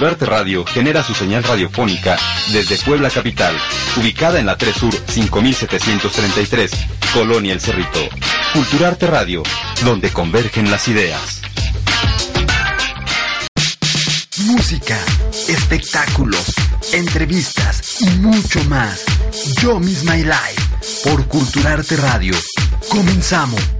Culturarte Radio genera su señal radiofónica desde Puebla Capital, ubicada en la 3 Sur 5733, Colonia El Cerrito. Culturarte Radio, donde convergen las ideas. Música, espectáculos, entrevistas y mucho más. Yo misma y live por Culturarte Radio. Comenzamos.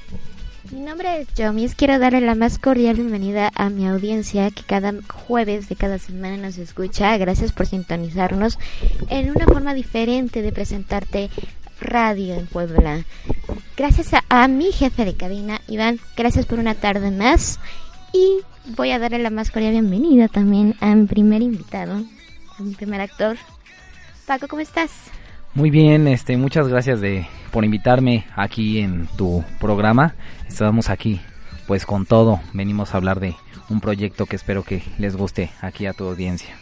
Mi nombre es Jomis, quiero darle la más cordial bienvenida a mi audiencia que cada jueves de cada semana nos escucha. Gracias por sintonizarnos en una forma diferente de presentarte radio en Puebla. Gracias a, a mi jefe de cabina, Iván, gracias por una tarde más. Y voy a darle la más cordial bienvenida también a mi primer invitado, a mi primer actor. Paco, ¿cómo estás? Muy bien, este, muchas gracias de, por invitarme aquí en tu programa. Estamos aquí, pues con todo, venimos a hablar de un proyecto que espero que les guste aquí a tu audiencia.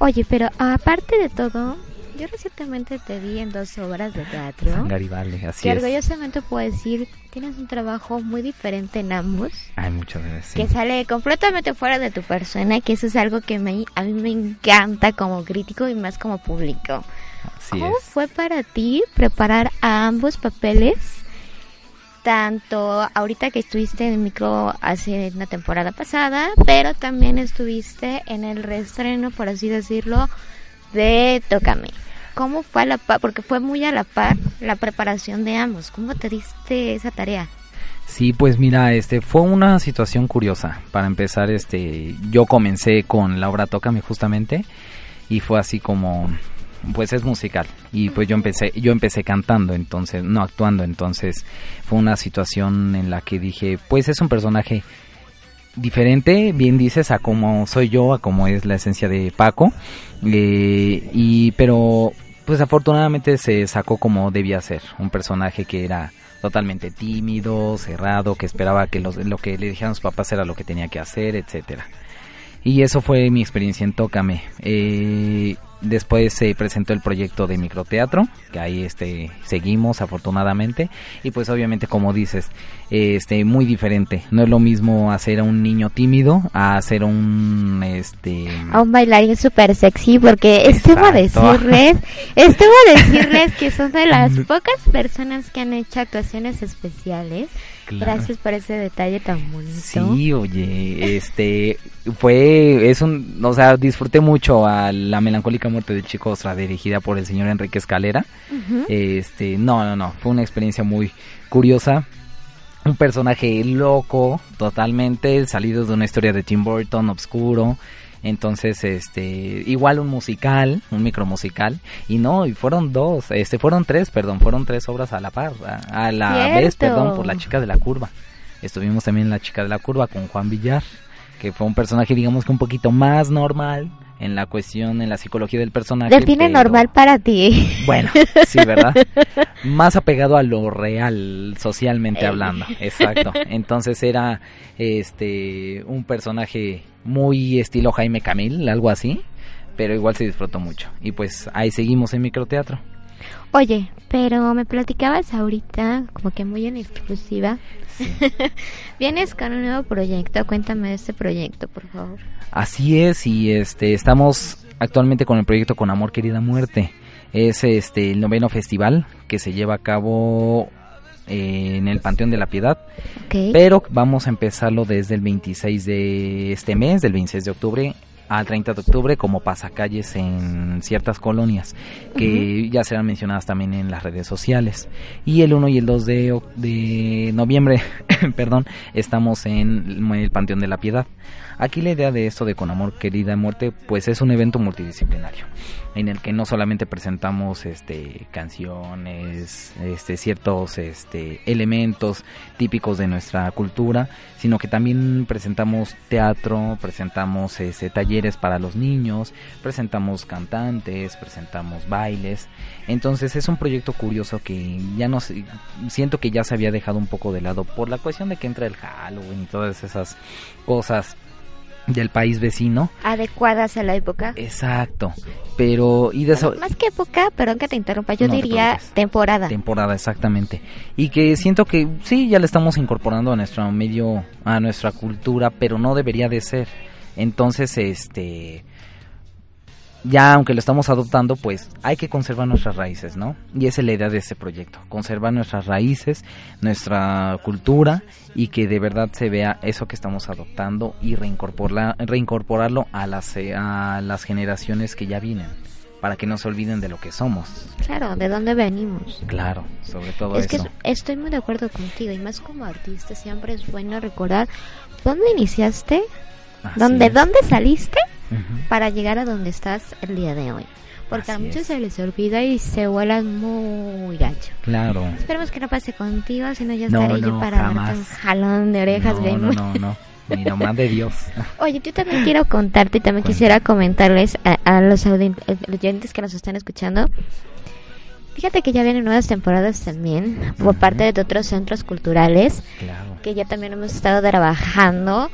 Oye, pero aparte de todo, yo recientemente te vi en dos obras de teatro. San Garibaldi, así que orgullosamente puedo decir, tienes un trabajo muy diferente en ambos. Ay, muchas gracias. Que sale completamente fuera de tu persona, que eso es algo que me, a mí me encanta como crítico y más como público. ¿Cómo fue para ti preparar a ambos papeles? Tanto ahorita que estuviste en el micro hace una temporada pasada, pero también estuviste en el reestreno, por así decirlo, de Tócame. ¿Cómo fue la par? Porque fue muy a la par la preparación de ambos. ¿Cómo te diste esa tarea? Sí, pues mira, este fue una situación curiosa. Para empezar, este yo comencé con la obra Tócame justamente y fue así como pues es musical. Y pues yo empecé yo empecé cantando entonces no actuando. Entonces fue una situación en la que dije pues es un personaje diferente bien dices a como soy yo a como es la esencia de Paco. Eh, y pero pues afortunadamente se sacó como debía ser un personaje que era totalmente tímido cerrado que esperaba que los, lo que le dijeran sus papás era lo que tenía que hacer etcétera. Y eso fue mi experiencia en Tócame. Eh, después se presentó el proyecto de microteatro, que ahí este seguimos afortunadamente. Y pues obviamente como dices, este muy diferente. No es lo mismo hacer a un niño tímido a hacer un este a un bailarín súper sexy porque estuvo a decirles, estuvo a decirles que son de las pocas personas que han hecho actuaciones especiales Gracias por ese detalle tan bonito. Sí, oye, este fue es un, o sea, disfruté mucho a La melancólica muerte del chico Ostra dirigida por el señor Enrique Escalera. Este, no, no, no, fue una experiencia muy curiosa. Un personaje loco, totalmente, salido de una historia de Tim Burton, oscuro. Entonces, este, igual un musical, un micro musical, y no, y fueron dos, este, fueron tres, perdón, fueron tres obras a la par, a, a la Cierto. vez, perdón, por la chica de la curva. Estuvimos también en la chica de la curva con Juan Villar, que fue un personaje, digamos que un poquito más normal en la cuestión, en la psicología del personaje. Define pero- normal para ti. Bueno, sí, ¿verdad? Más apegado a lo real, socialmente Ey. hablando. Exacto. Entonces era este un personaje muy estilo Jaime Camil, algo así, pero igual se disfrutó mucho. Y pues ahí seguimos en microteatro. Oye, pero me platicabas ahorita, como que muy en exclusiva. Vienes con un nuevo proyecto. Cuéntame de este proyecto, por favor. Así es, y este estamos actualmente con el proyecto Con Amor Querida Muerte. Es este el noveno festival que se lleva a cabo eh, en el Panteón de la Piedad. Pero vamos a empezarlo desde el 26 de este mes, del 26 de octubre al 30 de octubre como pasacalles en ciertas colonias que ya serán mencionadas también en las redes sociales. Y el 1 y el 2 de, de noviembre, perdón, estamos en el Panteón de la Piedad. Aquí la idea de esto de Con Amor Querida Muerte, pues es un evento multidisciplinario en el que no solamente presentamos este canciones, este ciertos este elementos típicos de nuestra cultura, sino que también presentamos teatro, presentamos este talleres para los niños, presentamos cantantes, presentamos bailes. Entonces es un proyecto curioso que ya no siento que ya se había dejado un poco de lado por la cuestión de que entra el Halloween y todas esas cosas del país vecino. Adecuadas a la época. Exacto. Pero y de eso Más que época, perdón que te interrumpa, yo No diría temporada. temporada exactamente y que siento que sí ya le estamos incorporando a nuestro medio a nuestra cultura pero no debería de ser entonces este ya aunque lo estamos adoptando pues hay que conservar nuestras raíces no y esa es la idea de este proyecto conservar nuestras raíces nuestra cultura y que de verdad se vea eso que estamos adoptando y reincorporarlo a las eh, a las generaciones que ya vienen para que no se olviden de lo que somos Claro, ¿de dónde venimos? Claro, sobre todo Es que eso. es- estoy muy de acuerdo contigo y más como artista siempre es bueno recordar dónde iniciaste, Así dónde, es. dónde saliste Ujú. para llegar a donde estás el día de hoy. Porque a Así muchos es. se les olvida y se vuelan muy gacho. Claro. Esperemos que no pase contigo, si no ya No, estaré yo no, para darte un jamás. jalón de orejas. no, bien no, no, no. Ni nomás de Dios. Oye, yo también quiero contarte y también Cuenta. quisiera comentarles a, a los eh, oyentes que nos están escuchando. Fíjate que ya vienen nuevas temporadas también por parte de otros centros culturales Claro. que ya también hemos estado trabajando.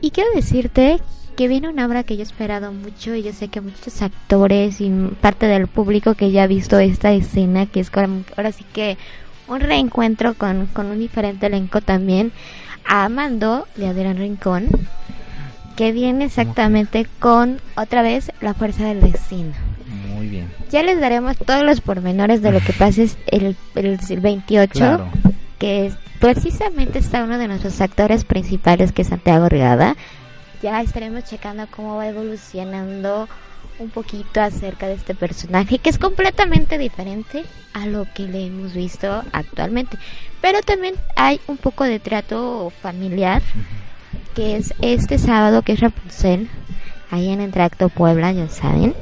Y quiero decirte que viene una obra que yo he esperado mucho y yo sé que muchos actores y parte del público que ya ha visto esta escena, que es ahora sí que un reencuentro con, con un diferente elenco también, a Amando de Adrián Rincón, que viene exactamente con otra vez la fuerza del destino. Muy bien. Ya les daremos todos los pormenores de lo que pase el, el, el 28 Claro. que es- precisamente está uno de nuestros actores principales que es Santiago Rigada. Ya estaremos checando cómo va evolucionando un poquito acerca de este personaje que es completamente diferente a lo que le hemos visto actualmente. Pero también hay un poco de trato familiar que es este sábado que es Rapunzel ahí en Entreacto Puebla, ya saben.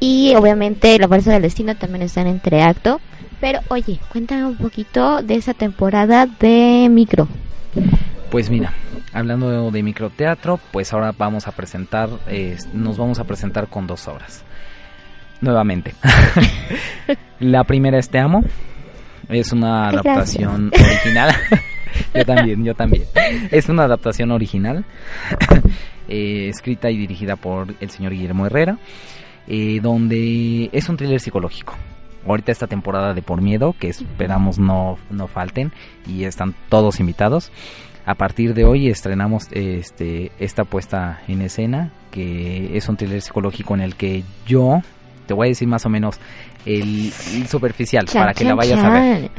Y obviamente la fuerza del destino también está en Entreacto. Pero oye, cuéntame un poquito de esa temporada de micro. Pues mira, hablando de microteatro, pues ahora vamos a presentar, eh, nos vamos a presentar con dos obras. Nuevamente. La primera es Te Amo. Es una adaptación original. yo también, yo también. Es una adaptación original, eh, escrita y dirigida por el señor Guillermo Herrera, eh, donde es un thriller psicológico. Ahorita esta temporada de Por Miedo, que esperamos no, no falten, y están todos invitados. A partir de hoy estrenamos este, esta puesta en escena, que es un thriller psicológico en el que yo, te voy a decir más o menos el, el superficial, Chan, para que la chan, vayas a ver.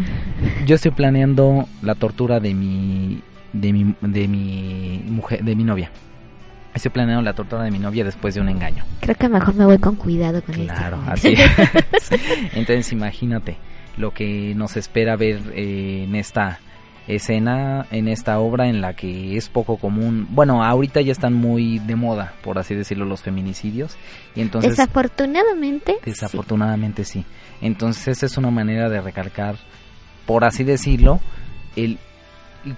Yo estoy planeando la tortura de mi de mi de mi mujer de mi novia. Estoy planeando la tortura de mi novia después de un engaño. Creo que mejor me voy con cuidado con Claro, esto. así. es. Entonces imagínate lo que nos espera ver eh, en esta escena en esta obra en la que es poco común. Bueno, ahorita ya están muy de moda, por así decirlo, los feminicidios. Y entonces, desafortunadamente. Desafortunadamente sí. Entonces esa es una manera de recalcar, por así decirlo, el,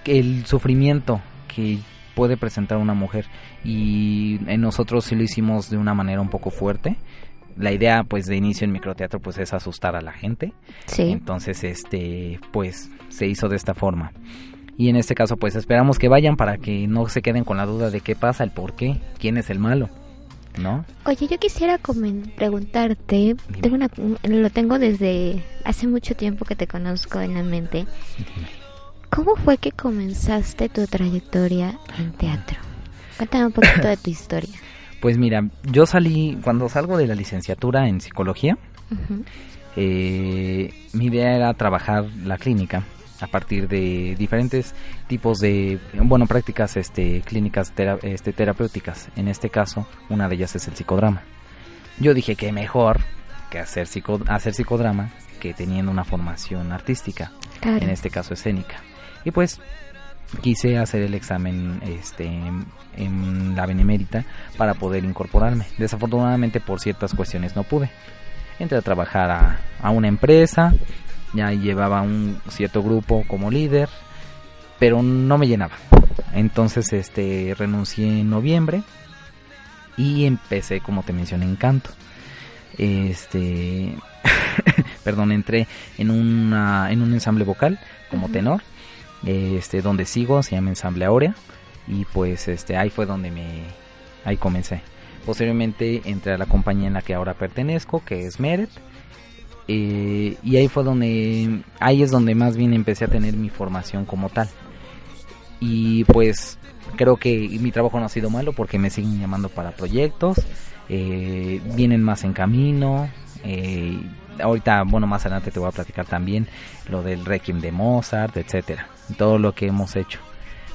el sufrimiento que puede presentar una mujer. Y en nosotros sí lo hicimos de una manera un poco fuerte la idea pues de inicio en microteatro pues es asustar a la gente. Sí. Entonces este pues se hizo de esta forma. Y en este caso pues esperamos que vayan para que no se queden con la duda de qué pasa, el por qué, quién es el malo. ¿No? Oye, yo quisiera preguntarte, tengo una, lo tengo desde hace mucho tiempo que te conozco en la mente. ¿Cómo fue que comenzaste tu trayectoria en teatro? Cuéntame un poquito de tu historia. Pues mira, yo salí, cuando salgo de la licenciatura en psicología, eh, mi idea era trabajar la clínica a partir de diferentes tipos de, bueno, prácticas este, clínicas este, terapéuticas. En este caso, una de ellas es el psicodrama. Yo dije que mejor que hacer, psico, hacer psicodrama que teniendo una formación artística, en este caso escénica. Y pues quise hacer el examen este, en, la Benemérita para poder incorporarme. Desafortunadamente por ciertas cuestiones no pude. Entré a trabajar a, a una empresa, ya llevaba un cierto grupo como líder, pero no me llenaba. Entonces este renuncié en noviembre y empecé como te mencioné en canto. Este perdón, entré en una en un ensamble vocal como tenor este donde sigo se llama Ensamble Aurea y pues este ahí fue donde me ahí comencé. Posteriormente entré a la compañía en la que ahora pertenezco que es Meret eh, y ahí fue donde ahí es donde más bien empecé a tener mi formación como tal. Y pues creo que mi trabajo no ha sido malo porque me siguen llamando para proyectos eh, vienen más en camino eh, ahorita bueno más adelante te voy a platicar también lo del Requiem de Mozart etcétera todo lo que hemos hecho.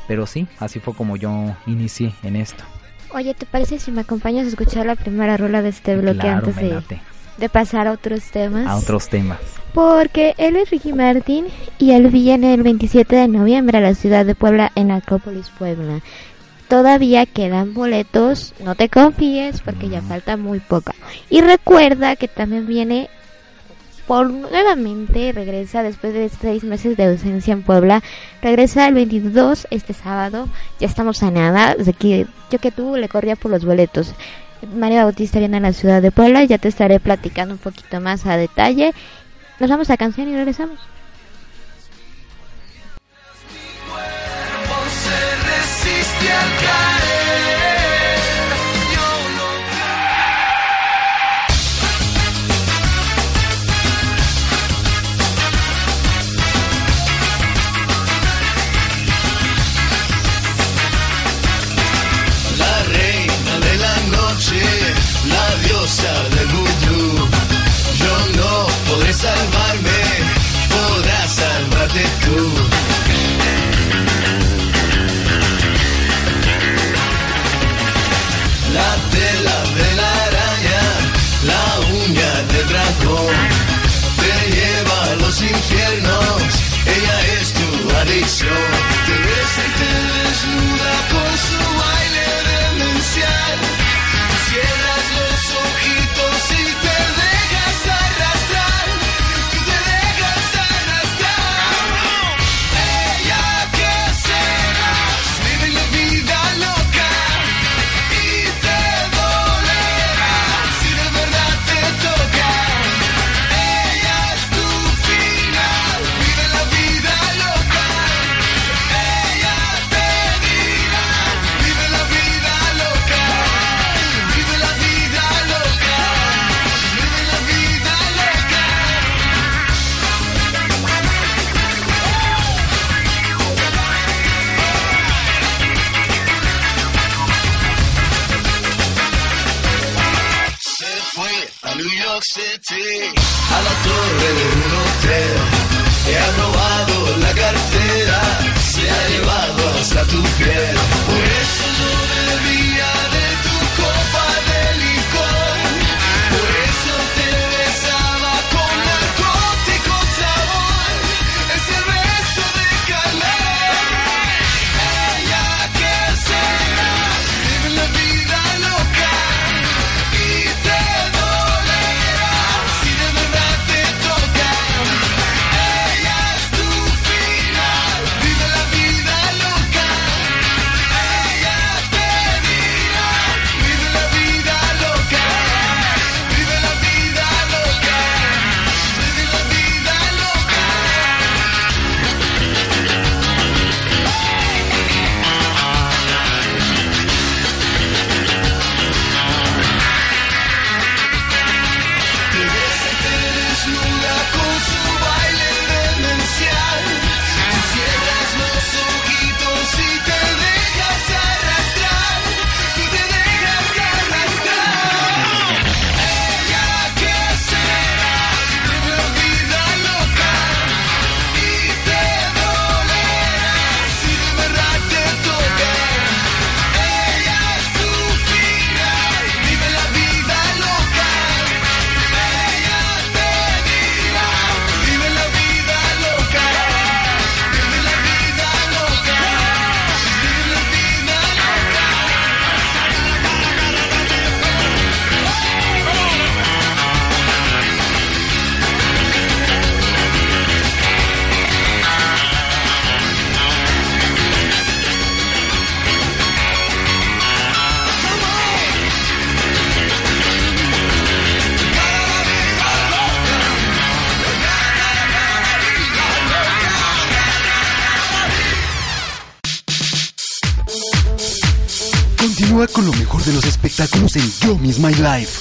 Pero sí, así fue como yo inicié en esto. Oye, ¿te parece si me acompañas a escuchar la primera rola de este bloque antes de, de, pasar a otros temas? A otros temas. Porque él es Ricky Martin y él viene el 27 de noviembre a la ciudad de Puebla en Acrópolis, Puebla. Todavía quedan boletos, no te confíes porque ya mm. falta muy poco. Y recuerda que también viene por nuevamente regresa después de seis meses de ausencia en Puebla. Regresa el 22 este sábado. Ya estamos a nada. Que yo que tú le corría por los boletos. María Bautista viene a la ciudad de Puebla. Ya te estaré platicando un poquito más a detalle. Nos vamos a canción y regresamos. Yo Miss My Life.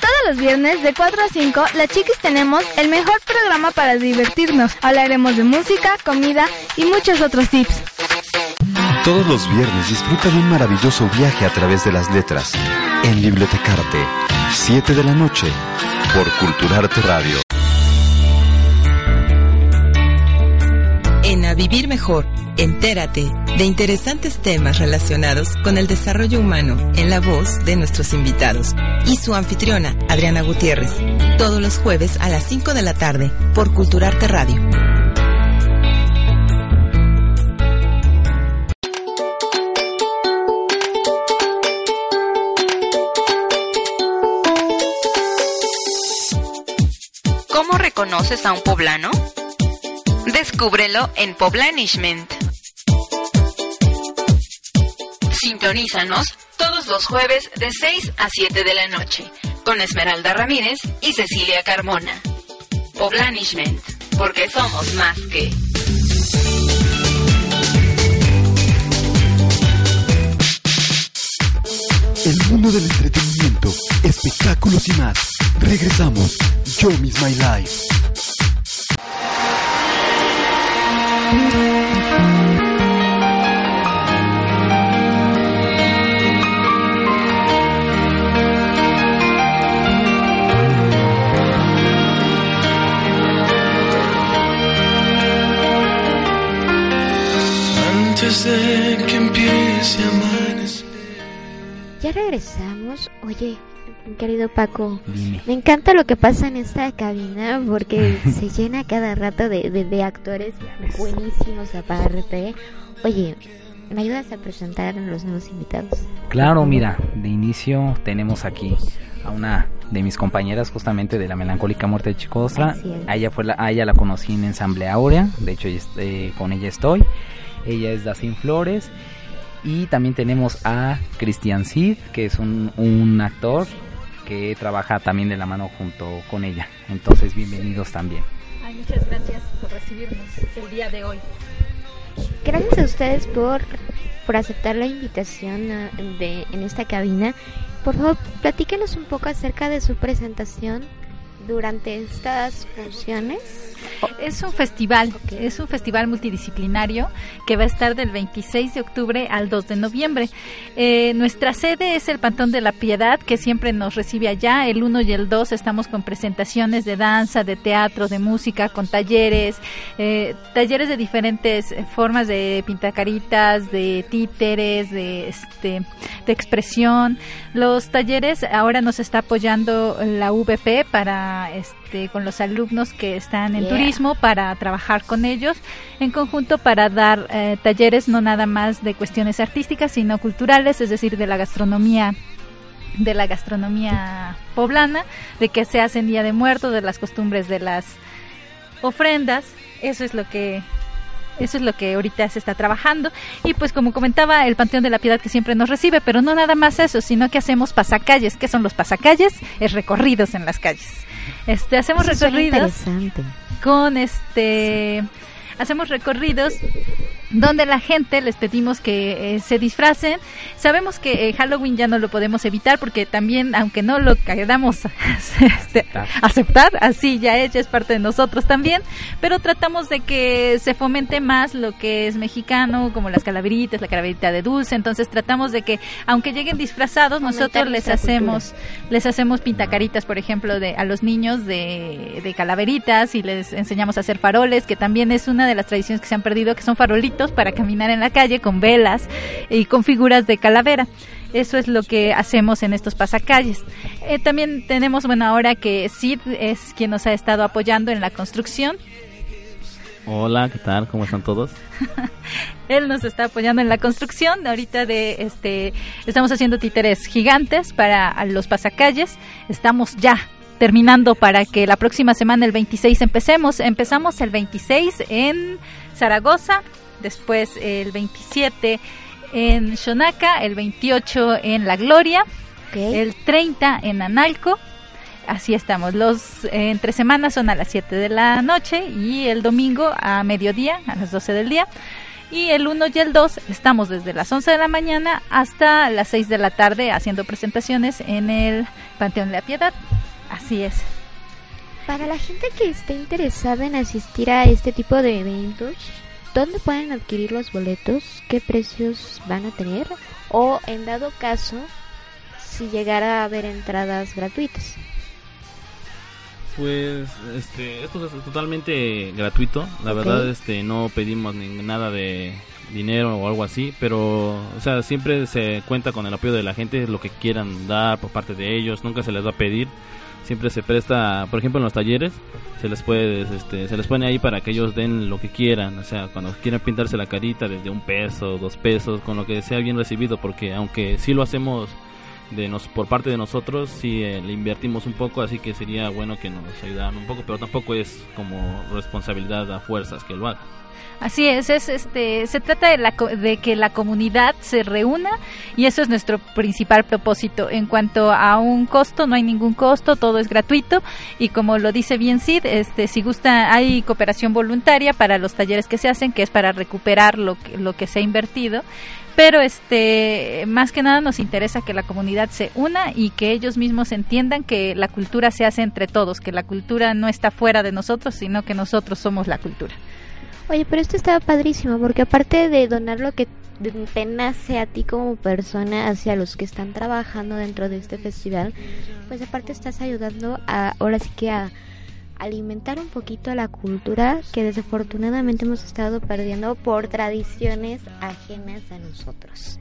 Todos los viernes de 4 a 5, las chiquis tenemos el mejor programa para divertirnos. Hablaremos de música, comida y muchos otros tips. Todos los viernes disfruta de un maravilloso viaje a través de las letras. En Bibliotecarte, 7 de la noche, por Culturarte Radio. Vivir Mejor, entérate de interesantes temas relacionados con el desarrollo humano en la voz de nuestros invitados y su anfitriona, Adriana Gutiérrez, todos los jueves a las 5 de la tarde por Culturarte Radio. ¿Cómo reconoces a un poblano? Descúbrelo en Poblanishment. Sintonízanos todos los jueves de 6 a 7 de la noche con Esmeralda Ramírez y Cecilia Carmona. Poblanishment, porque somos más que. El mundo del entretenimiento, espectáculos y más. Regresamos. Yo Miss My Life. Antes de que empiece a. Ya regresamos. Oye, querido Paco, me encanta lo que pasa en esta cabina porque se llena cada rato de, de- de actores buenísimos aparte. Oye, ¿me ayudas a presentar a los nuevos invitados? Claro, mira, de inicio tenemos aquí a una de mis compañeras justamente de la melancólica muerte de Chicostra. A ella, fue la, a ella la conocí en Ensamble Áurea, de hecho eh, con ella estoy. Ella es Dacin Flores. Y también tenemos a Cristian Cid, que es un, un actor que trabaja también de la mano junto con ella. Entonces, bienvenidos también. Ay, muchas gracias por recibirnos el día de hoy. Gracias a ustedes por, por aceptar la invitación a- de, en esta cabina. Por favor, platíquenos un poco acerca de su presentación durante estas funciones. Es un festival, es un festival multidisciplinario que va a estar del 26 de octubre al 2 de noviembre. Eh, nuestra sede es el Pantón de la Piedad, que siempre nos recibe allá. El 1 y el 2 estamos con presentaciones de danza, de teatro, de música, con talleres, eh, talleres de diferentes eh, formas de pintacaritas, de títeres, de, este, de expresión. Los talleres ahora nos está apoyando la VP para este con los alumnos que están en Yeah. turismo para trabajar con ellos en conjunto para dar eh, talleres no nada más de cuestiones artísticas sino culturales, es decir, de la gastronomía de la gastronomía poblana, de qué se hace en Día de Muertos, de las costumbres de las ofrendas, eso es lo que eso es lo que ahorita se está trabajando. Y pues como comentaba, el Panteón de la Piedad que siempre nos recibe, pero no nada más eso, sino que hacemos pasacalles. ¿Qué son los pasacalles? Es recorridos en las calles. Este, hacemos Eso recorridos con este hacemos recorridos donde la gente les pedimos que eh, se disfracen. Sabemos que eh, Halloween ya no lo podemos evitar porque también, aunque no lo queramos este, aceptar, así ya es, ya es parte de nosotros también, pero tratamos de que se fomente más lo que es mexicano, como las calaveritas, la calaverita de dulce, entonces tratamos de que, aunque lleguen disfrazados, nosotros les hacemos, les hacemos pintacaritas, por ejemplo, de, a los niños de, de calaveritas y les enseñamos a hacer faroles, que también es una de las tradiciones que se han perdido, que son farolitos para caminar en la calle con velas y con figuras de calavera. Eso es lo que hacemos en estos pasacalles. Eh, también tenemos, bueno, ahora que Sid es quien nos ha estado apoyando en la construcción. Hola, ¿qué tal? ¿Cómo están todos? Él nos está apoyando en la construcción. Ahorita de este estamos haciendo títeres gigantes para los pasacalles. Estamos ya terminando para que la próxima semana el 26 empecemos. Empezamos el 26 en Zaragoza, después el 27 en Xonaca, el 28 en La Gloria, el 30 en Analco. Así estamos. Los eh, entre semanas son a las 7 de la noche y el domingo a mediodía, a las 12 del día. Y el 1 y el 2 estamos desde las 11 de la mañana hasta las 6 de la tarde haciendo presentaciones en el Panteón de la Piedad. Así es. Para la gente que esté interesada en asistir a este tipo de eventos, ¿dónde pueden adquirir los boletos? ¿Qué precios van a tener? O en dado caso, si llegara a haber entradas gratuitas. Pues este, esto es totalmente gratuito. La verdad, este, no pedimos ni nada de dinero o algo así, pero, o sea, siempre se cuenta con el apoyo de la gente, lo que quieran dar por parte de ellos, nunca se les va a pedir. Siempre se presta, por ejemplo, en los talleres, se les puede, este, se les pone ahí para que ellos den lo que quieran, o sea, cuando quieran pintarse la carita desde un peso, dos pesos, con lo que sea bien recibido, porque aunque sí lo hacemos de nos por parte de nosotros sí eh, le invertimos un poco así que sería bueno que nos ayudaran un poco pero tampoco es como responsabilidad a fuerzas que lo hagan Así es, es este, se trata de, la, de que la comunidad se reúna y eso es nuestro principal propósito. En cuanto a un costo, no hay ningún costo, todo es gratuito y como lo dice bien Sid, este, si gusta, hay cooperación voluntaria para los talleres que se hacen, que es para recuperar lo que, lo que se ha invertido. Pero este, más que nada nos interesa que la comunidad se una y que ellos mismos entiendan que la cultura se hace entre todos, que la cultura no está fuera de nosotros, sino que nosotros somos la cultura. Oye, pero esto estaba padrísimo porque aparte de donar lo que te nace a ti como persona hacia los que están trabajando dentro de este festival, pues aparte estás ayudando a, ahora sí que a alimentar un poquito a la cultura que desafortunadamente hemos estado perdiendo por tradiciones ajenas a nosotros.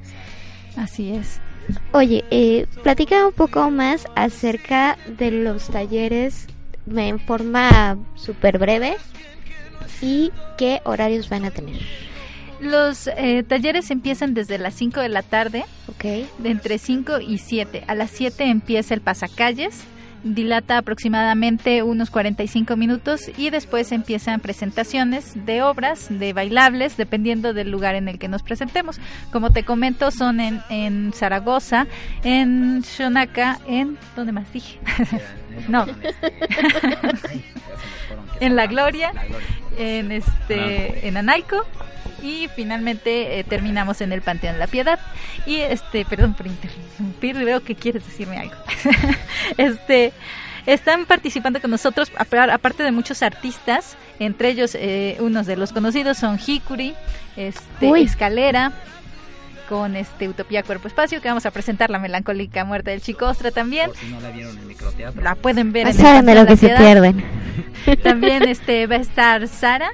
Así es. Oye, eh, platica un poco más acerca de los talleres en forma súper breve y qué horarios van a tener. Los eh, talleres empiezan desde las 5 de la tarde, Ok. de entre 5 y 7. A las 7 empieza el pasacalles, dilata aproximadamente unos 45 minutos y después empiezan presentaciones de obras, de bailables, dependiendo del lugar en el que nos presentemos. Como te comento, son en, en Zaragoza, en Shonaka, en... ¿Dónde más dije? no. en La Gloria, en este en Anaico y finalmente eh, terminamos en el Panteón de la Piedad y este perdón por interrumpir veo que quieres decirme algo este están participando con nosotros apar- aparte de muchos artistas entre ellos eh, unos de los conocidos son Hikuri este Uy. Escalera con este Utopía Cuerpo Espacio que vamos a presentar la melancólica muerte del Chicostra también Por si no la vieron en microteatro. la pueden ver en el lo que se pierden. También este va a estar Sara,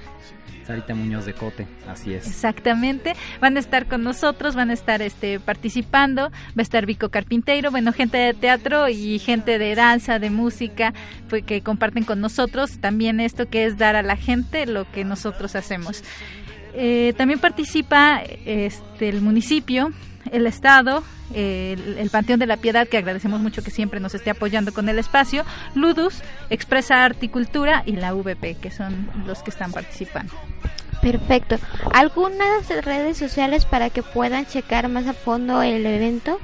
Sarita Muñoz de Cote, así es. exactamente. Van a estar con nosotros, van a estar este participando, va a estar Vico Carpinteiro, bueno, gente de teatro y gente de danza, de música, pues, que comparten con nosotros también esto que es dar a la gente lo que nosotros hacemos. Eh, también participa este, el municipio, el Estado, eh, el, el Panteón de la Piedad, que agradecemos mucho que siempre nos esté apoyando con el espacio, Ludus, Expresa Articultura y la VP, que son los que están participando. Perfecto. ¿Algunas redes sociales para que puedan checar más a fondo el evento?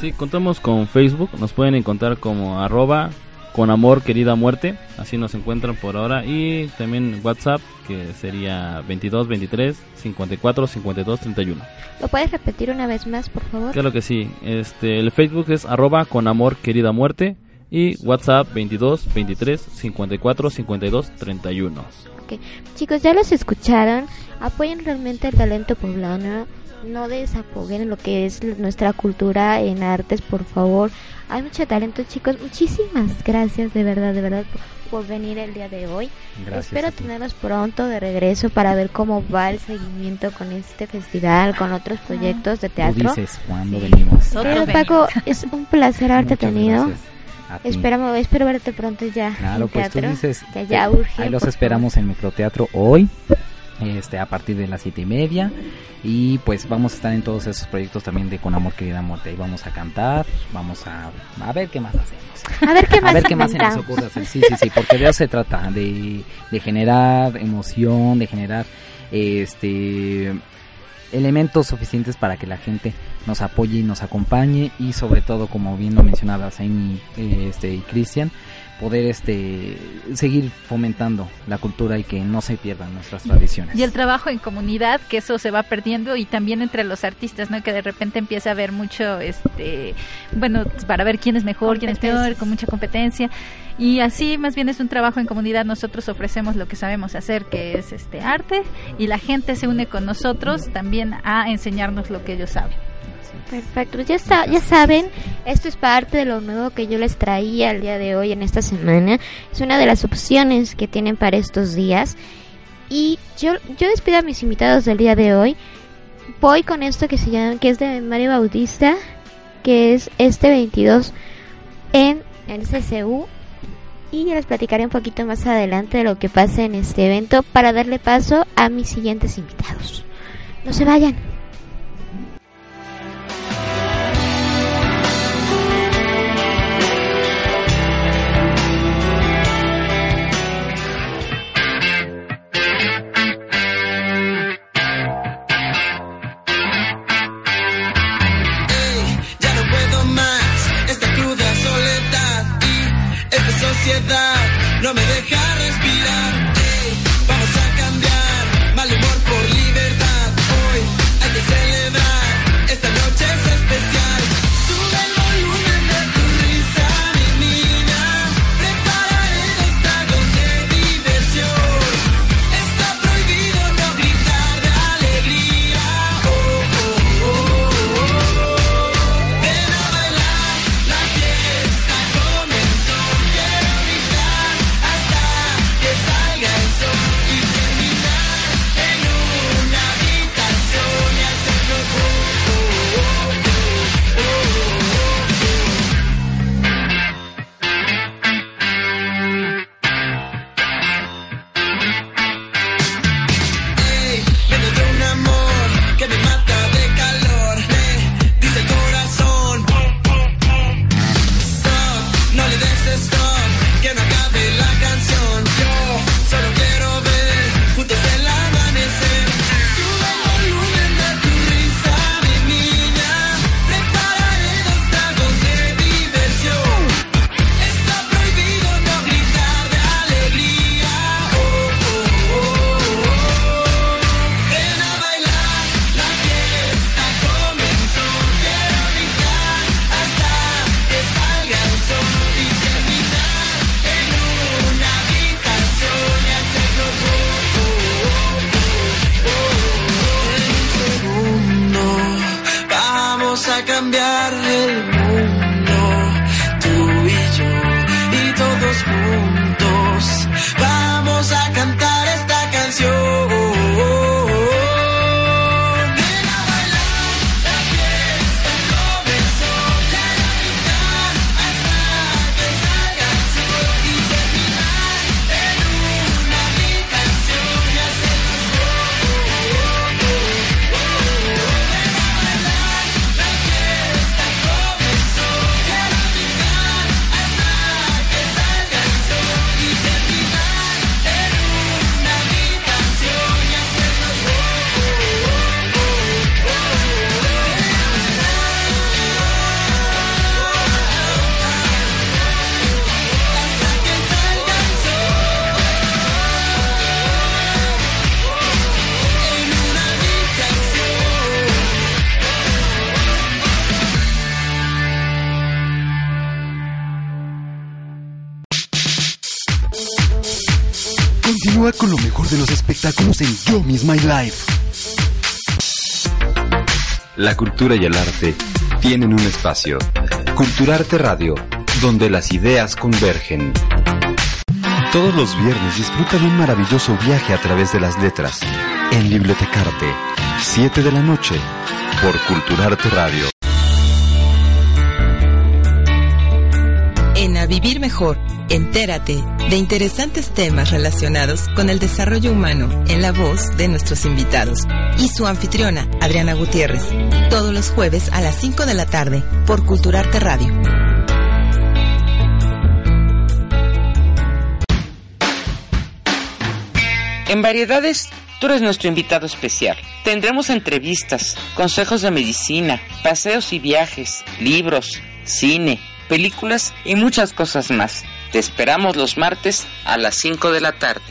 Sí, contamos con Facebook, nos pueden encontrar como arroba con amor querida muerte, así nos encuentran por ahora y también WhatsApp que sería 22 23 54 52 31. ¿Lo puedes repetir una vez más, por favor? Claro que sí, este el Facebook es arroba con amor querida muerte y WhatsApp 22 23 54 52 31. Ok. Chicos, ya los escucharon. Apoyen realmente el talento poblano. No desapoguen lo que es nuestra cultura en artes, por favor. Hay mucho talento, chicos. Muchísimas gracias, de verdad, de verdad, por, por venir el día de hoy. Gracias Espero tenerlos pronto de regreso para ver cómo va el seguimiento con este festival, con otros proyectos de Tú teatro. dices cuándo venimos. Pero Paco, es un placer haberte Muchas tenido. gracias. Esperamos, espero verte pronto ya Claro, en pues tú dices, que ya eh, urge, ahí los esperamos en Microteatro hoy, este, a partir de las siete y media, y pues vamos a estar en todos esos proyectos también de Con Amor Querida Muerte, ahí vamos a cantar, vamos a, a ver qué más hacemos. A ver qué más a ver qué más se nos ocurre hacer, sí, sí, sí, porque de eso se trata, de, de generar emoción, de generar, este, elementos suficientes para que la gente nos apoye y nos acompañe. Y sobre todo como bien lo mencionabas Amy eh, este y Cristian poder este seguir fomentando la cultura y que no se pierdan nuestras tradiciones. Y el trabajo en comunidad, que eso se va perdiendo y también entre los artistas, ¿no? Que de repente empieza a haber mucho este bueno, para ver quién es mejor, quién es peor, con mucha competencia. Y así más bien es un trabajo en comunidad, nosotros ofrecemos lo que sabemos hacer, que es este arte y la gente se une con nosotros también a enseñarnos lo que ellos saben. Perfecto, ya, está, ya saben, esto es parte de lo nuevo que yo les traía el día de hoy en esta semana. Es una de las opciones que tienen para estos días. Y yo, yo despido a mis invitados del día de hoy. Voy con esto que se llama, que es de Mario Bautista, que es este 22 en el CCU. Y ya les platicaré un poquito más adelante de lo que pasa en este evento para darle paso a mis siguientes invitados. No se vayan. Yo Miss My Life. La cultura y el arte tienen un espacio. Culturarte Radio, donde las ideas convergen. Todos los viernes disfruta de un maravilloso viaje a través de las letras. En Bibliotecarte, 7 de la noche, por Culturarte Radio. Vivir Mejor, entérate de interesantes temas relacionados con el desarrollo humano en la voz de nuestros invitados y su anfitriona, Adriana Gutiérrez, todos los jueves a las 5 de la tarde por Culturarte Radio. En Variedades, tú eres nuestro invitado especial. Tendremos entrevistas, consejos de medicina, paseos y viajes, libros, cine, películas y muchas cosas más. Te esperamos los martes a las 5 de la tarde.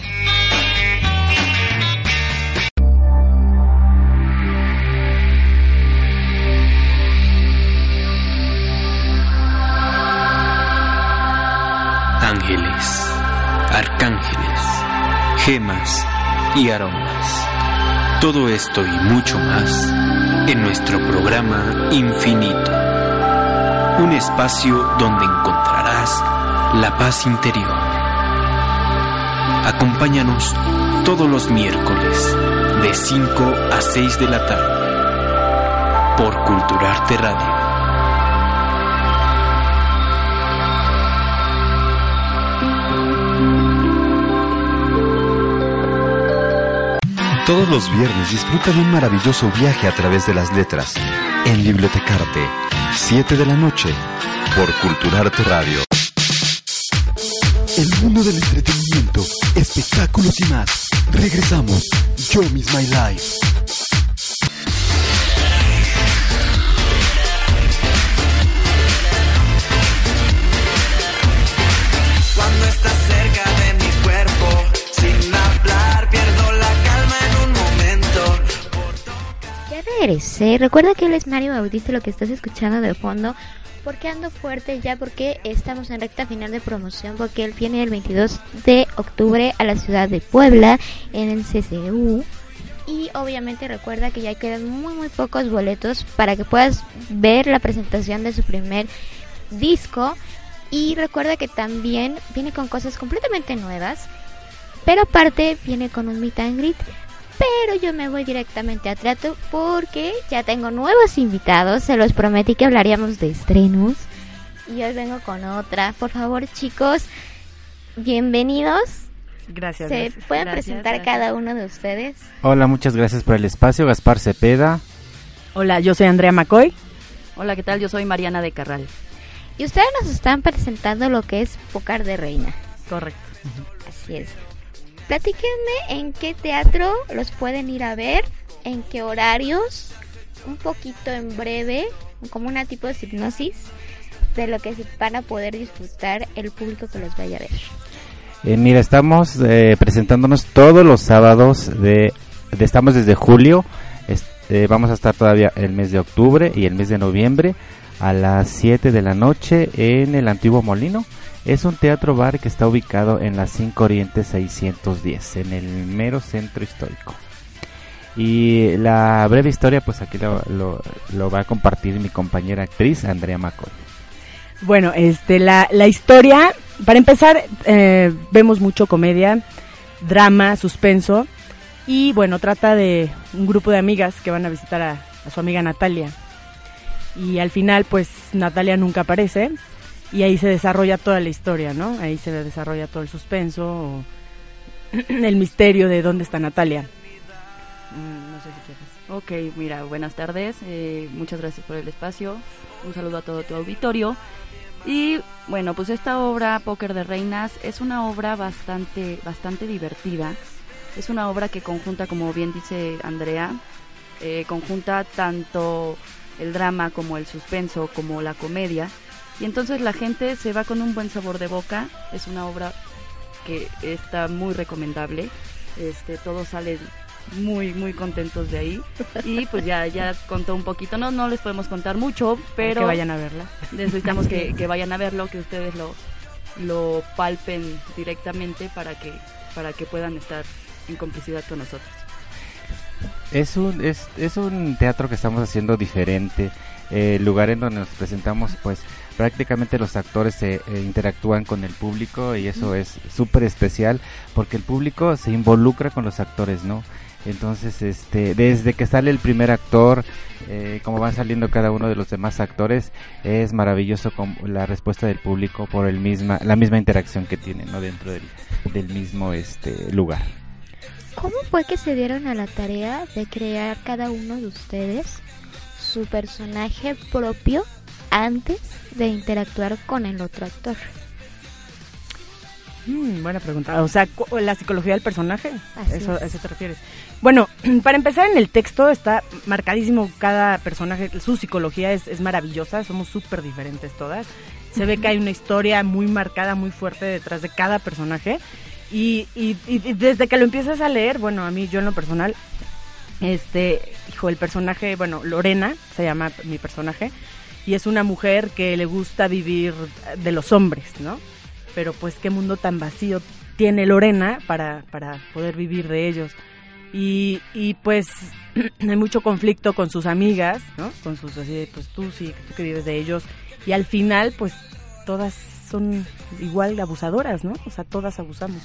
ángeles, arcángeles, gemas y aromas. Todo esto y mucho más en nuestro programa Infinito. Un espacio donde encontrarás la paz interior. Acompáñanos todos los miércoles de 5 a 6 de la tarde por Culturarte Radio. Todos los viernes disfruta de un maravilloso viaje a través de las letras en Bibliotecarte, 7 de la noche, por Culturarte Radio. El mundo del entretenimiento, espectáculos y más. Regresamos. Yo Miss My Life. Recuerda que él es Mario Bautista, lo que estás escuchando de fondo. Porque ando fuerte ya, porque estamos en recta final de promoción. Porque él viene el 22 de octubre a la ciudad de Puebla en el CCU. Y obviamente recuerda que ya quedan muy, muy pocos boletos para que puedas ver la presentación de su primer disco. Y recuerda que también viene con cosas completamente nuevas. Pero aparte viene con un meet and greet. Pero yo me voy directamente a trato porque ya tengo nuevos invitados. Se los prometí que hablaríamos de estrenos. Y hoy vengo con otra. Por favor, chicos, bienvenidos. Gracias. ¿Se gracias, pueden gracias, presentar gracias. cada uno de ustedes? Hola, muchas gracias por el espacio. Gaspar Cepeda. Hola, yo soy Andrea McCoy. Hola, ¿qué tal? Yo soy Mariana de Carral. Y ustedes nos están presentando lo que es Pocar de Reina. Correcto. Así es. Platíquenme en qué teatro los pueden ir a ver, en qué horarios, un poquito en breve, como una tipo de hipnosis, de lo que van a poder disfrutar el público que los vaya a ver. Eh, mira, estamos eh, presentándonos todos los sábados de, estamos desde julio. es- eh, vamos a estar todavía el mes de octubre y el mes de noviembre a las 7 de la noche en el antiguo molino. Es un teatro bar que está ubicado en la 5 Oriente 610, en el mero centro histórico. Y la breve historia, pues aquí lo, lo- va a compartir mi compañera actriz, Andrea McCoy. Bueno, este, la, la historia, para empezar, eh, vemos mucho comedia, drama, suspenso. Y bueno, trata de un grupo de amigas que van a visitar a su amiga Natalia. Y al final, pues Natalia nunca aparece. Y ahí se desarrolla toda la historia, ¿no? Ahí se desarrolla todo el suspenso, el misterio de dónde está Natalia. Mm, no sé si quieres. Ok, mira, buenas tardes. eh, muchas gracias por el espacio. Un saludo a todo tu auditorio. Y bueno, pues esta obra, Póker de Reinas, es una obra bastante, bastante divertida. Es una obra que conjunta, como bien dice Andrea, eh, conjunta tanto el drama como el suspenso, como la comedia. Y entonces la gente se va con un buen sabor de boca. Es una obra que está muy recomendable. Este, todos salen muy muy contentos de ahí y pues ya ya contó un poquito no no les podemos contar mucho pero que vayan a verla. necesitamos que, que vayan a verlo que ustedes lo lo palpen directamente para que para que puedan estar en complicidad con nosotros Es un, es, es un teatro que estamos haciendo diferente. eh, el lugar en donde nos presentamos, pues prácticamente los actores se eh, interactúan con el público y eso es súper especial porque el público se involucra con los actores, ¿no? Entonces, este, desde que sale el primer actor, eh, como van saliendo cada uno de los demás actores, es maravilloso con la respuesta del público por el misma, la misma interacción que tienen, ¿no? Dentro del, del mismo este lugar. ¿Cómo fue que se dieron a la tarea de crear cada uno de ustedes su personaje propio antes de interactuar con el otro actor? Mm, buena pregunta. O sea, la psicología del personaje. Eso, es. ¿A eso te refieres? Bueno, para empezar en el texto está marcadísimo cada personaje. Su psicología es, es maravillosa. Somos súper diferentes todas. Se ve que hay una historia muy marcada, muy fuerte detrás de cada personaje. Y, y- y- y desde que lo empiezas a leer, bueno, a mí, yo en lo personal, este, hijo, el personaje, bueno, Lorena se llama mi personaje, y es una mujer que le gusta vivir de los hombres, ¿no? Pero pues qué mundo tan vacío tiene Lorena para, para poder vivir de ellos. Y, y pues hay mucho conflicto con sus amigas, ¿no? Con sus así, pues tú sí, tú que vives de ellos. Y al final, pues todas son igual abusadoras, ¿no? O sea, todas abusamos.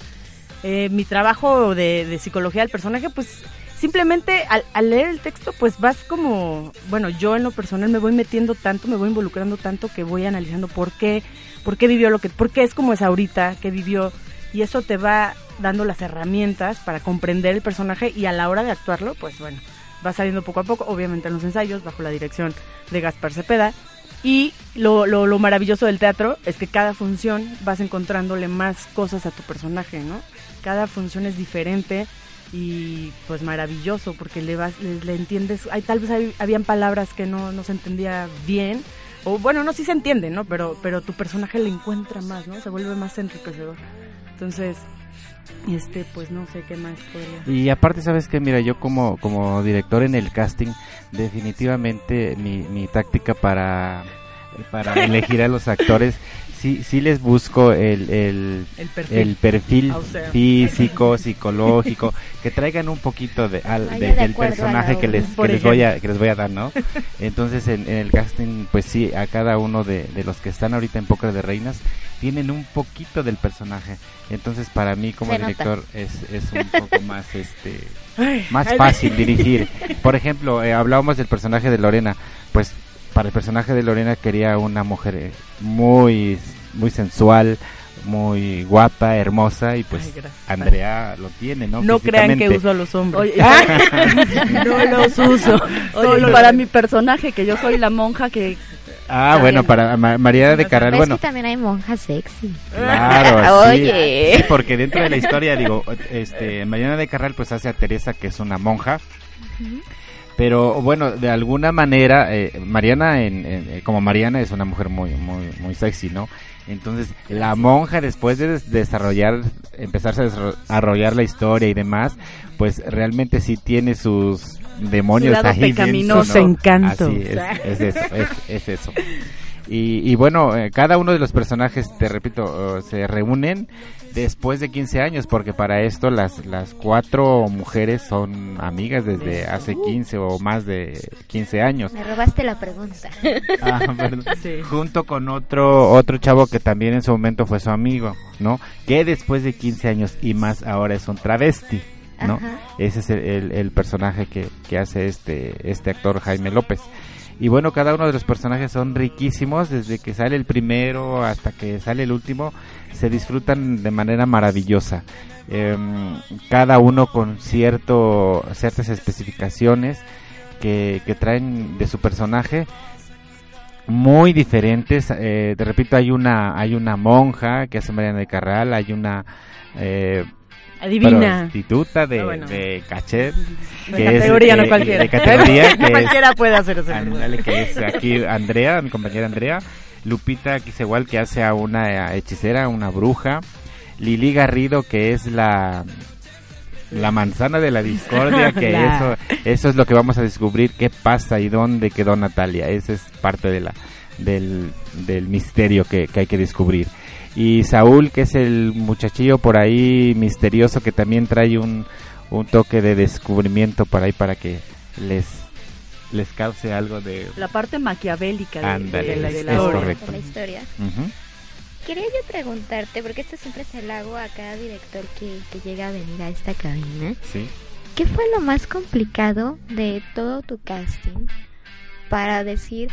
Eh, mi trabajo de, de psicología del personaje, pues simplemente al, leer el texto, pues vas como, bueno, yo en lo personal me voy metiendo tanto, me voy involucrando tanto que voy analizando por qué, por qué vivió lo que, por qué es como es ahorita, qué vivió, y eso te va dando las herramientas para comprender el personaje y a la hora de actuarlo, pues bueno, va saliendo poco a poco, obviamente en los ensayos, bajo la dirección de Gaspar Cepeda. Y lo, lo, lo maravilloso del teatro es que cada función vas encontrándole más cosas a tu personaje, ¿no? Cada función es diferente y pues maravilloso porque le vas le, entiendes hay tal vez hay- habían palabras que no, no se entendía bien o bueno no sí se entiende no pero pero tu personaje le encuentra más no se vuelve más enriquecedor. Entonces este pues no sé qué más podría Y aparte, ¿sabes qué? Mira, yo como, como director en el casting, definitivamente mi, mi táctica para, para elegir a los actores, sí, sí les busco el, el, El perfil. el perfil O sea. físico, psicológico, que traigan un poquito de, al- de- de del personaje que les, que les, voy a, que les voy a dar, ¿no? Entonces en, en el casting, pues sí, a cada uno de, de los que están ahorita en Póker de Reinas, tienen un poquito del personaje. Entonces para mí como Se director es, es un poco más este más fácil dirigir. Por ejemplo, eh, hablábamos del personaje de Lorena, pues para el personaje de Lorena quería una mujer eh, muy muy sensual, muy guapa, hermosa y pues Ay. Andrea lo tiene, ¿no? no crean que uso a los hombres Oye, no los uso Oye, para mi personaje, que yo soy la monja que... Ah, bueno, para Ma- María de Carral, bueno, que también hay monjas sexy. Claro, sí. Oye. Sí, porque dentro de la historia, digo, este, Mariana de Carral pues hace a Teresa, que es una monja. Pero bueno, de alguna manera, eh, Mariana, en, en- eh, como Mariana, es una mujer muy, muy, muy sexy, ¿no? Entonces, la monja, después de des- desarrollar, empezarse a desarrollar la historia y demás, pues realmente sí tiene sus demonios Su lado ahí pecaminoso. ¿no? encanto. Así es, es eso, es, es eso. Y, y bueno, eh, cada uno de los personajes, te repito, eh, se reúnen después de 15 años, porque para esto las, las cuatro mujeres son amigas desde hace 15 o más de 15 años. Me robaste la pregunta. Ah, perdón. Junto con otro otro chavo que también en su momento fue su amigo, ¿no? Que después de 15 años y más ahora es un travesti, ¿no? Ajá. Ese es el, el- el personaje que, que hace este este actor Jaime López. Y bueno, cada uno de los personajes son riquísimos, desde que sale el primero hasta que sale el último, se disfrutan de manera maravillosa. Em, cada uno con cierto ciertas especificaciones que, que traen de su personaje muy diferentes. Eh, te repito, hay una hay una monja que hace Mariana de Carral, hay una eh, Adivina. prostituta de, Ah, bueno. de cachet. De que categoría, es, no eh, cualquiera. De categoría, que Cualquiera puede hacer eso. Que es aquí Andrea, mi compañera Andrea. Lupita, que es igual, que hace a una hechicera, una bruja. Lili Garrido, que es la la manzana de la discordia, que eso eso es lo que vamos a descubrir, qué pasa y dónde quedó Natalia. Esa es parte de la del, del misterio que, que hay que descubrir. Y Saúl, que es el muchachillo por ahí misterioso que también trae un, un toque de descubrimiento por ahí para que les les cause algo de La parte maquiavélica de, la, de la la historia. Quería yo preguntarte, porque esto siempre se lo hago a cada director que, que llega a venir a esta cabina. Sí. ¿Qué fue lo más complicado de todo tu casting para decir,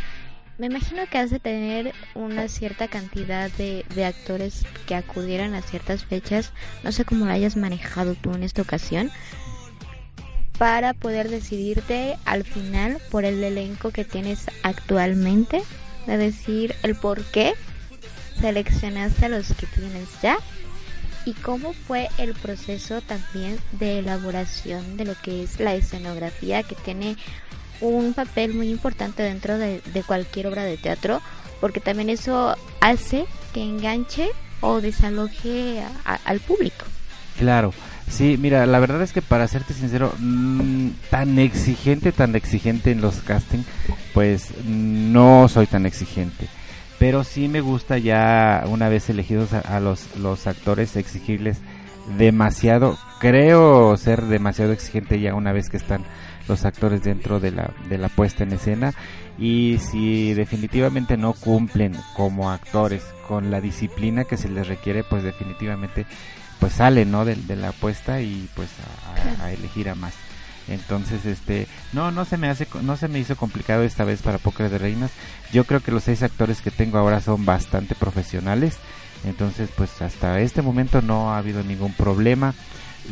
me imagino que has de tener una cierta cantidad de, de actores que acudieran a ciertas fechas, no sé cómo lo hayas manejado tú en esta ocasión, para poder decidirte al final por el elenco que tienes actualmente, de decir el por qué seleccionaste a los que tienes ya ¿Y cómo fue el proceso también de elaboración de lo que es la escenografía que tiene un papel muy importante dentro de, cualquier obra de teatro? Porque también eso hace que enganche o desaloje a- al público. Claro, sí, mira, la verdad es que para serte sincero, mm, tan exigente, tan exigente en los casting, pues no soy tan exigente. Pero sí me gusta ya, una vez elegidos a, a los, los actores, exigirles demasiado. Creo ser demasiado exigente ya una vez que están los actores dentro de la, de la puesta en escena. Y si definitivamente no cumplen como actores con la disciplina que se les requiere, pues definitivamente pues sale no de, de la apuesta y pues a, elegir a más. Entonces este no no se me hace no se me hizo complicado esta vez para Póker de Reinas. Yo creo que los seis actores que tengo ahora son bastante profesionales. Entonces pues hasta este momento no ha habido ningún problema.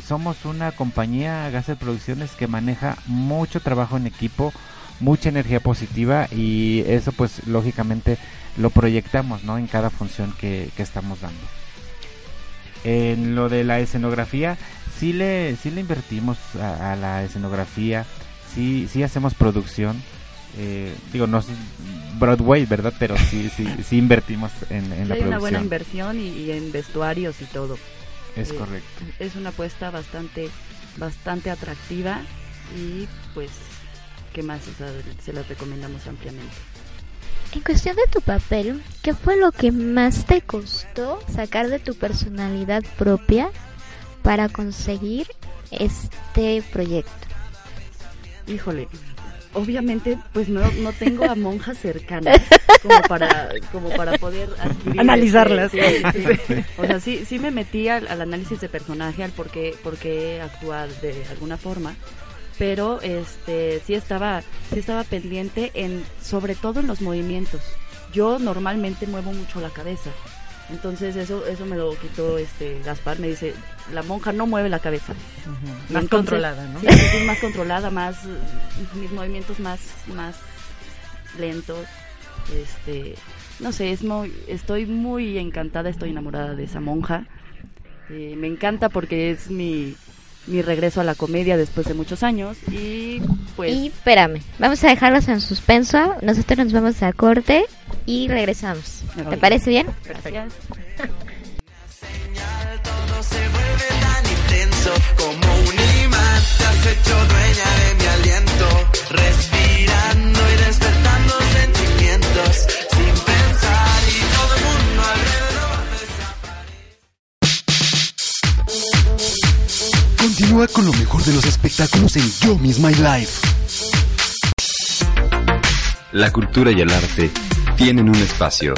Somos una compañía Gasser Producciones que maneja mucho trabajo en equipo mucha energía positiva y eso pues lógicamente lo proyectamos no en cada función que, que estamos dando en lo de la escenografía, sí le, sí le invertimos a, a la escenografía, sí, sí hacemos producción. eh, digo, no es Broadway, ¿verdad? Pero sí, sí, sí invertimos en, en la Hay una buena producción. inversión y, y en vestuarios y todo. Eh, Es correcto. Es una apuesta bastante, bastante atractiva y pues, ¿qué más? O sea, se las recomendamos ampliamente. En cuestión de tu papel, ¿qué fue lo que más te costó sacar de tu personalidad propia para conseguir este proyecto? Híjole, obviamente pues no, no tengo a monjas cercanas como para como para poder adquirir Analizarlas. este- sí, sí, sí. O sea, sí, sí me metí al, al análisis de personaje, al por qué, por qué actuar de alguna forma, pero este sí estaba sí estaba pendiente en sobre todo en los movimientos. Yo normalmente muevo mucho la cabeza. Entonces eso eso me lo quitó este Gaspar, me dice, la monja no mueve la cabeza. Más controlada, ¿no? Sí, sí, más controlada, más mis movimientos más más lentos. Este, no sé, es muy estoy muy encantada, estoy enamorada de esa monja. Eh, me encanta porque es mi mi regreso a la comedia después de muchos años y pues Y espérame, vamos a dejarlos en suspenso, nosotros nos vamos a corte y regresamos. ¿Te parece bien? Gracias. Todo se vuelve tan intenso como un imán. Te has hecho dueña de mi aliento, respirando y despertando Continúa con lo mejor de los espectáculos en Yo Miss My Life. La cultura y el arte tienen un espacio.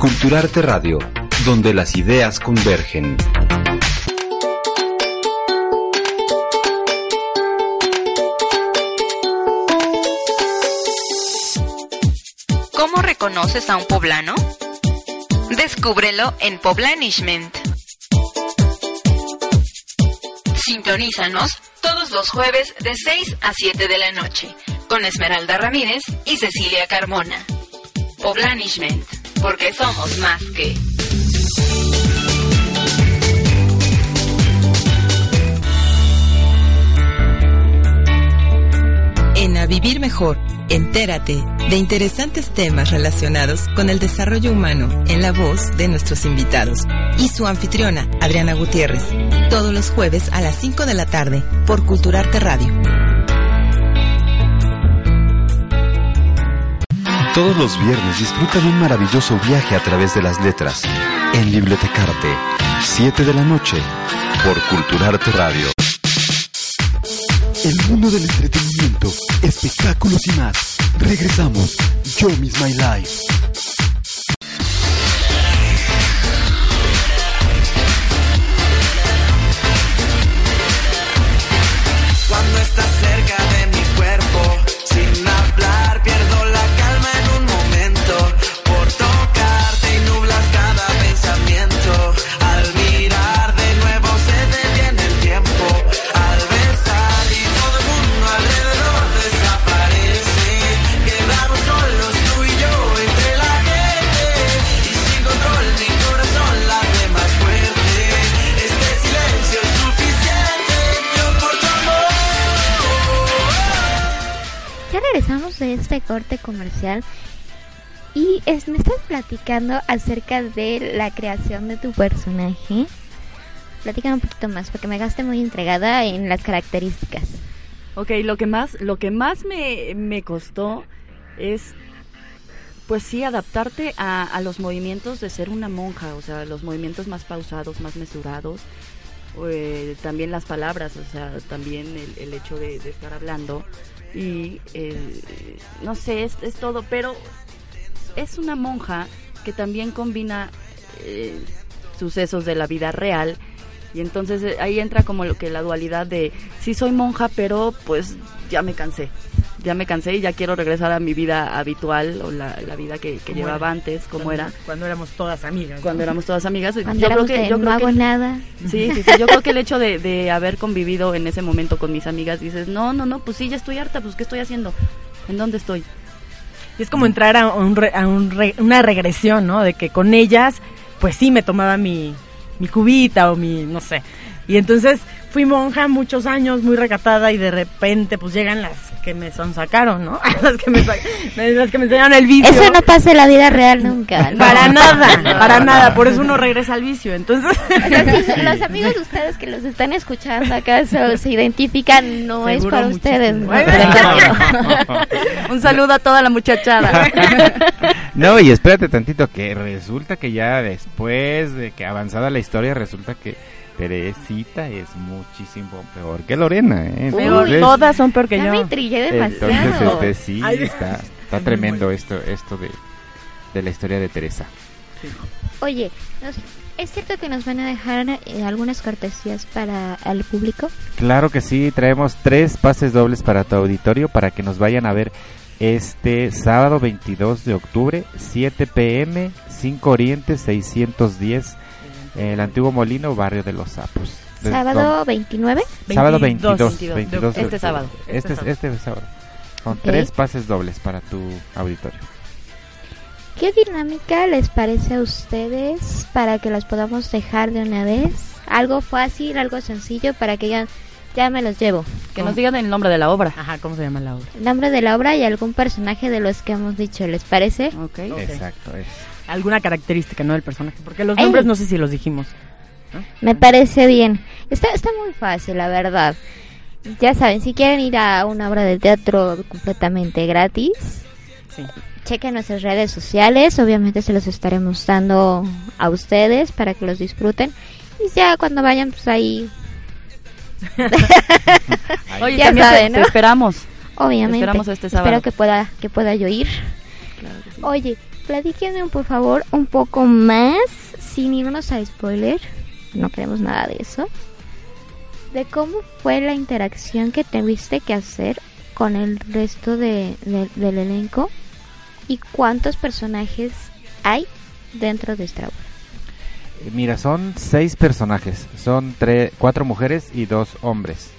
Culturarte Radio, donde las ideas convergen. ¿Cómo reconoces a un poblano? Descúbrelo en Poblanishment. Sintonízanos todos los jueves de 6 a 7 de la noche con Esmeralda Ramírez y Cecilia Carmona. Poblanishment, porque somos más que. Vivir Mejor, entérate de interesantes temas relacionados con el desarrollo humano en la voz de nuestros invitados y su anfitriona, Adriana Gutiérrez, todos los jueves a las 5 de la tarde por Culturarte Radio. Todos los viernes disfruta de un maravilloso viaje a través de las letras en Bibliotecarte, 7 de la noche, por Culturarte Radio. El mundo del entretenimiento, espectáculos y más. Regresamos. Yo Miss My Life. De este corte comercial y es- me estás platicando acerca de la creación de tu personaje. Platícame un poquito más porque me gasté muy entregada en las características. Ok, lo que más, lo que más me, me costó es, pues sí, adaptarte a, a los movimientos de ser una monja, o sea, los movimientos más pausados, más mesurados, eh, también las palabras, o sea, también el, hecho de estar hablando y, eh, no sé, es, es todo, pero es una monja que también combina eh, sucesos de la vida real y entonces eh, ahí entra como lo que la dualidad de sí soy monja pero pues ya me cansé ya me cansé y ya quiero regresar a mi vida habitual o la, la vida que, que llevaba era. antes como Cuando- era Cuando éramos todas amigas. cuando éramos todas amigas Cuando yo creo éramos que de yo no creo hago que nada. Sí, sí, sí, yo creo que el hecho de, de haber convivido en ese momento con mis amigas dices no no no pues sí ya estoy harta pues qué estoy haciendo en dónde estoy Y es como entrar a, un re- a un re- una regresión, ¿no? De que con ellas, pues sí me tomaba mi, mi cubita o mi, no sé. Y entonces fui monja muchos años, muy recatada, y de repente pues llegan las que me sonsacaron, ¿no? las, que me, las que me enseñaron el vicio. Eso no pasa en la vida real nunca. ¿no? Para nada, para nada, por eso uno regresa al vicio. Entonces, O sea, si los amigos de ustedes que los están escuchando acaso se identifican, no es para ustedes. ¿no? un saludo a toda la muchachada No, y espérate tantito, que resulta que ya después de que avanzada la historia, resulta que Teresita es muchísimo peor que Lorena, ¿eh? Entonces- todas son peor que Ya yo. me Entonces, demasiado. este, sí, está, está tremendo esto, esto de, de la historia de Teresa. Oye, nos- ¿es cierto que nos van a dejar eh, algunas cortesías para el público? Claro que sí, traemos tres pases dobles para tu auditorio para que nos vayan a ver este sábado 22 de octubre, 7 pm, 5 Oriente 610, el antiguo Molino, barrio de los Sapos. ¿Sábado 29? Sábado 22, 22, 22 de Este sábado. Este, Este este sábado. Son Ok. tres pases dobles para tu auditorio. ¿Qué dinámica les parece a ustedes para que las podamos dejar de una vez? Algo fácil, algo sencillo para que ya, ya me los llevo. que nos digan el nombre de la obra Ajá, ¿cómo se llama la obra? El nombre de la obra y algún personaje de los que hemos dicho, ¿les parece? Ok. Exacto, es. Alguna característica, ¿no? Del personaje. Porque los Ey. nombres no sé si los dijimos. Me parece bien. Está, está muy fácil, la verdad. Ya saben, si quieren ir a una obra de teatro completamente gratis, Sí. chequen nuestras redes sociales. Obviamente se los estaremos dando a ustedes para que los disfruten. Y ya cuando vayan, pues ahí. oye Ya te- saben, te, ¿no? esperamos Obviamente. Esperamos este sábado. Espero que pueda, que pueda yo ir. Oye, platíquenme por favor un poco más, sin irnos a spoiler, no queremos nada de eso, de cómo fue la interacción que tuviste que hacer con el resto de, de- del elenco y cuántos personajes hay dentro de esta obra. Eh, Mira, son seis personajes. Son tre- cuatro mujeres y dos hombres.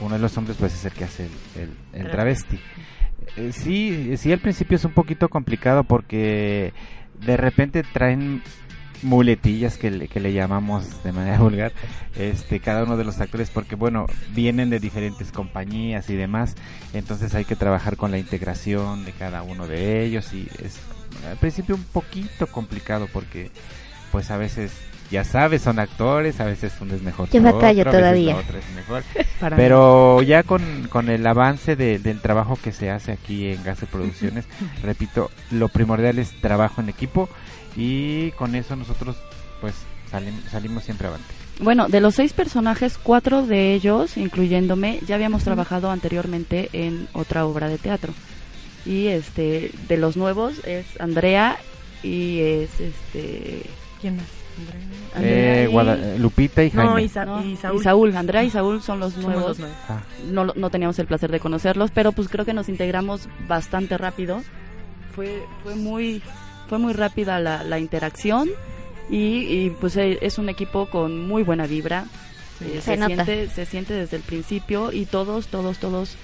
Uno de los hombres pues es el que hace el, el- el travesti. Eh, sí, sí, al principio es un poquito complicado porque de repente traen muletillas que le, que le llamamos de manera vulgar este cada uno de los actores porque bueno vienen de diferentes compañías y demás entonces hay que trabajar con la integración de cada uno de ellos y es al principio un poquito complicado porque pues a veces ya sabes son actores a veces uno es mejor Yo que batallo otro, a veces todavía. la otra es mejor Para pero ya con, con el avance de- del trabajo que se hace aquí en Gase Producciones, repito, lo primordial es trabajo en equipo y con eso nosotros pues salim- salimos siempre avante. Bueno, de los seis personajes, cuatro de ellos, incluyéndome, ya habíamos trabajado anteriormente en otra obra de teatro. Y este, de los nuevos es Andrea y es este. ¿Quién más? Andrea Eh, y- Guada- Lupita y No, Jaime. y, Sa- no, y y Saúl. Saúl. Andrea y Saúl son los Somos nuevos. los nuevos. Ah, No, lo- no teníamos el placer de conocerlos, pero pues creo que nos integramos bastante rápido. Fue, fue muy, fue muy rápida la, la interacción y, y, pues eh, es un equipo con muy buena vibra. Eh, Se se, nota. siente, se siente desde el principio y todos, todos, todos